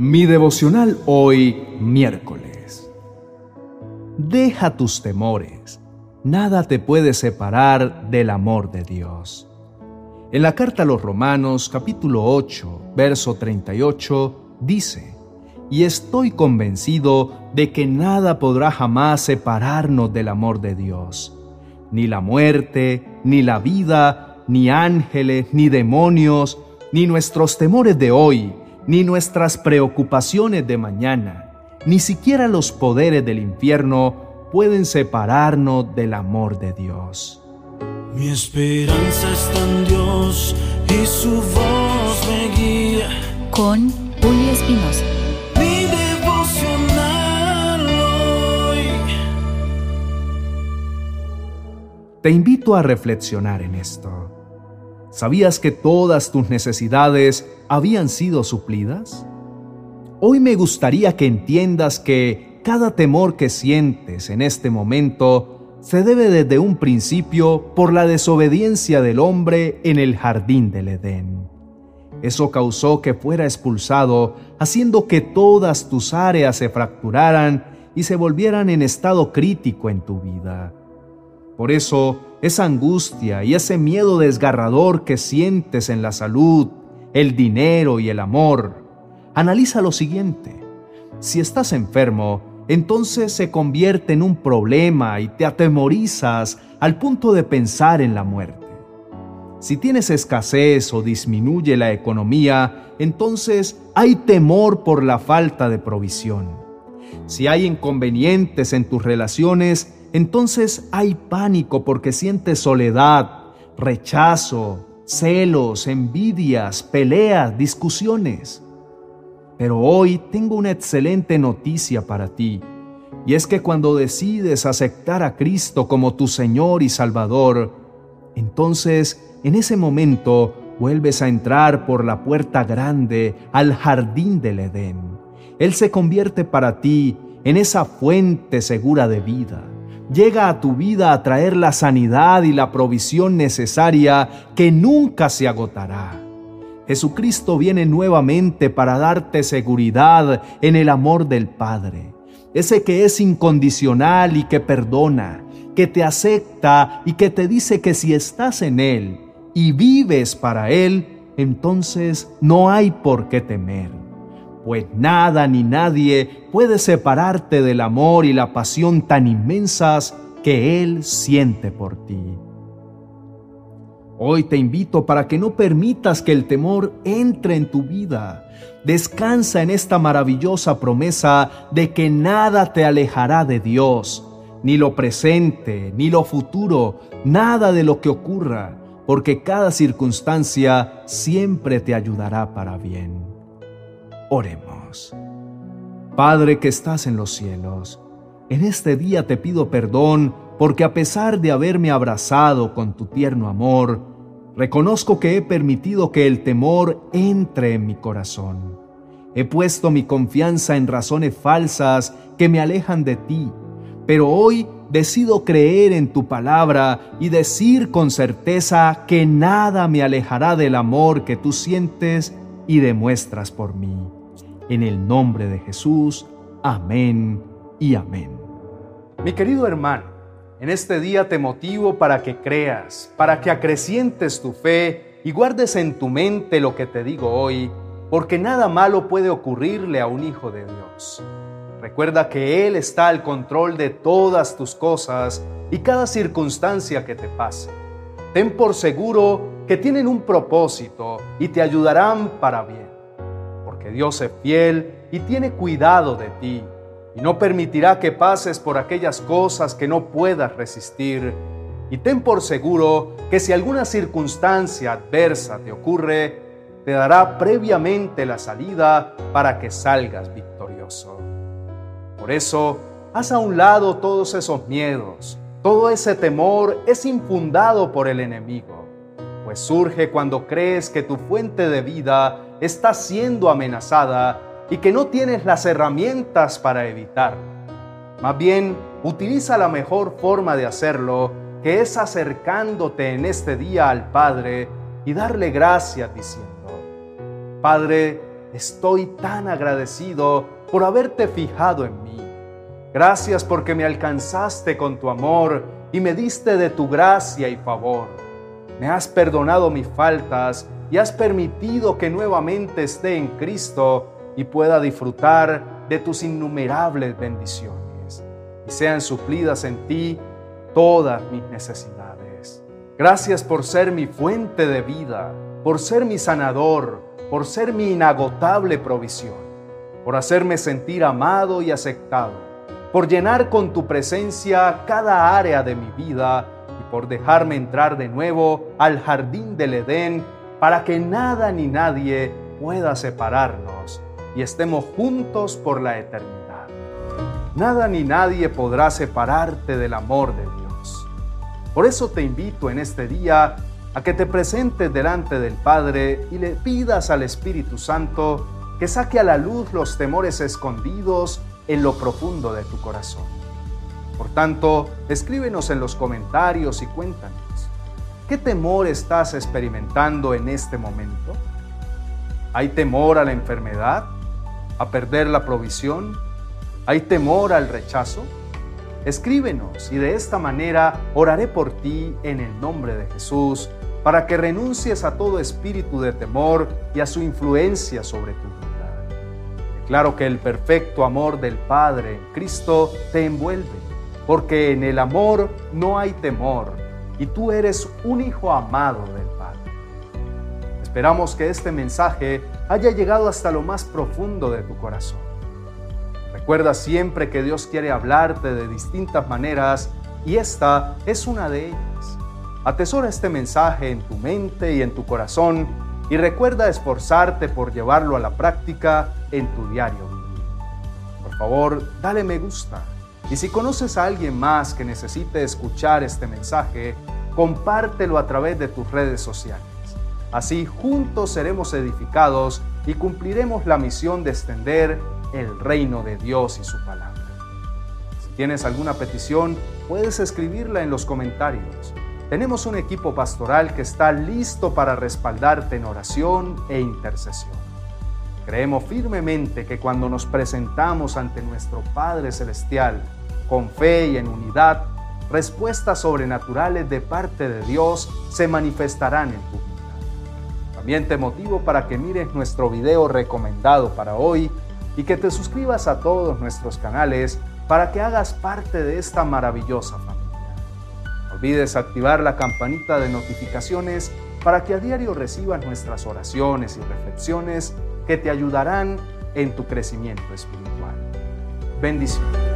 Mi devocional hoy, miércoles. Deja tus temores. Nada te puede separar del amor de Dios. En la carta a los Romanos capítulo 8, verso 38, dice, Y estoy convencido de que nada podrá jamás separarnos del amor de Dios. Ni la muerte, ni la vida, ni ángeles, ni demonios, ni nuestros temores de hoy, ni nuestras preocupaciones de mañana, ni siquiera los poderes del infierno pueden separarnos del amor de Dios. Mi esperanza está en Dios y su voz me guía. Con Julio Espinosa. Mi devocional hoy. Te invito a reflexionar en esto. ¿Sabías que todas tus necesidades habían sido suplidas? Hoy me gustaría que entiendas que cada temor que sientes en este momento se debe desde un principio por la desobediencia del hombre en el jardín del Edén. Eso causó que fuera expulsado, haciendo que todas tus áreas se fracturaran y se volvieran en estado crítico en tu vida. Por eso, esa angustia y ese miedo desgarrador que sientes en la salud, el dinero y el amor, analiza lo siguiente. Si estás enfermo, entonces se convierte en un problema y te atemorizas al punto de pensar en la muerte. Si tienes escasez o disminuye la economía, entonces hay temor por la falta de provisión. Si hay inconvenientes en tus relaciones, entonces hay pánico porque sientes soledad, rechazo, celos, envidias, peleas, discusiones. Pero hoy tengo una excelente noticia para ti, y es que cuando decides aceptar a Cristo como tu Señor y Salvador, entonces en ese momento vuelves a entrar por la puerta grande al jardín del Edén. Él se convierte para ti en esa fuente segura de vida llega a tu vida a traer la sanidad y la provisión necesaria que nunca se agotará. Jesucristo viene nuevamente para darte seguridad en el amor del Padre, ese que es incondicional y que perdona, que te acepta y que te dice que si estás en Él y vives para Él, entonces no hay por qué temer pues nada ni nadie puede separarte del amor y la pasión tan inmensas que Él siente por ti. Hoy te invito para que no permitas que el temor entre en tu vida. Descansa en esta maravillosa promesa de que nada te alejará de Dios, ni lo presente, ni lo futuro, nada de lo que ocurra, porque cada circunstancia siempre te ayudará para bien. Oremos. Padre que estás en los cielos, en este día te pido perdón porque a pesar de haberme abrazado con tu tierno amor, reconozco que he permitido que el temor entre en mi corazón. He puesto mi confianza en razones falsas que me alejan de ti, pero hoy decido creer en tu palabra y decir con certeza que nada me alejará del amor que tú sientes y demuestras por mí. En el nombre de Jesús, amén y amén. Mi querido hermano, en este día te motivo para que creas, para que acrecientes tu fe y guardes en tu mente lo que te digo hoy, porque nada malo puede ocurrirle a un hijo de Dios. Recuerda que Él está al control de todas tus cosas y cada circunstancia que te pase. Ten por seguro que tienen un propósito y te ayudarán para bien Dios es fiel y tiene cuidado de ti y no permitirá que pases por aquellas cosas que no puedas resistir. Y ten por seguro que si alguna circunstancia adversa te ocurre, te dará previamente la salida para que salgas victorioso. Por eso, haz a un lado todos esos miedos. Todo ese temor es infundado por el enemigo, pues surge cuando crees que tu fuente de vida está siendo amenazada y que no tienes las herramientas para evitar. Más bien, utiliza la mejor forma de hacerlo, que es acercándote en este día al Padre y darle gracias diciendo, Padre, Estoy tan agradecido por haberte fijado en mí. Gracias porque me alcanzaste con tu amor y me diste de tu gracia y favor. Me has perdonado mis faltas y has permitido que nuevamente esté en Cristo y pueda disfrutar de tus innumerables bendiciones y sean suplidas en ti todas mis necesidades. Gracias por ser mi fuente de vida, por ser mi sanador, por ser mi inagotable provisión, por hacerme sentir amado y aceptado, por llenar con tu presencia cada área de mi vida y por dejarme entrar de nuevo al jardín del Edén para que nada ni nadie pueda separarnos y estemos juntos por la eternidad. Nada ni nadie podrá separarte del amor de Dios. Por eso te invito en este día a que te presentes delante del Padre y le pidas al Espíritu Santo que saque a la luz los temores escondidos en lo profundo de tu corazón. Por tanto, escríbenos en los comentarios y cuéntanos, ¿qué temor estás experimentando en este momento? ¿Hay temor a la enfermedad? ¿A perder la provisión? ¿Hay temor al rechazo? Escríbenos y de esta manera oraré por ti en el nombre de Jesús para que renuncies a todo espíritu de temor y a su influencia sobre tu vida. Declaro que el perfecto amor del Padre en Cristo te envuelve, porque en el amor no hay temor y tú eres un hijo amado del Padre. Esperamos que este mensaje haya llegado hasta lo más profundo de tu corazón. Recuerda siempre que Dios quiere hablarte de distintas maneras y esta es una de ellas. Atesora este mensaje en tu mente y en tu corazón y recuerda esforzarte por llevarlo a la práctica en tu diario. Por favor, dale me gusta. Y si conoces a alguien más que necesite escuchar este mensaje, compártelo a través de tus redes sociales. Así juntos seremos edificados y cumpliremos la misión de extender el reino de Dios y su palabra. Si tienes alguna petición, puedes escribirla en los comentarios tenemos un equipo pastoral que está listo para respaldarte en oración e intercesión. Creemos firmemente que cuando nos presentamos ante nuestro Padre Celestial con fe y en unidad, respuestas sobrenaturales de parte de Dios se manifestarán en tu vida. También te motivo para que mires nuestro video recomendado para hoy y que te suscribas a todos nuestros canales para que hagas parte de esta maravillosa familia olvides activar la campanita de notificaciones para que a diario recibas nuestras oraciones y reflexiones que te ayudarán en tu crecimiento espiritual. Bendiciones.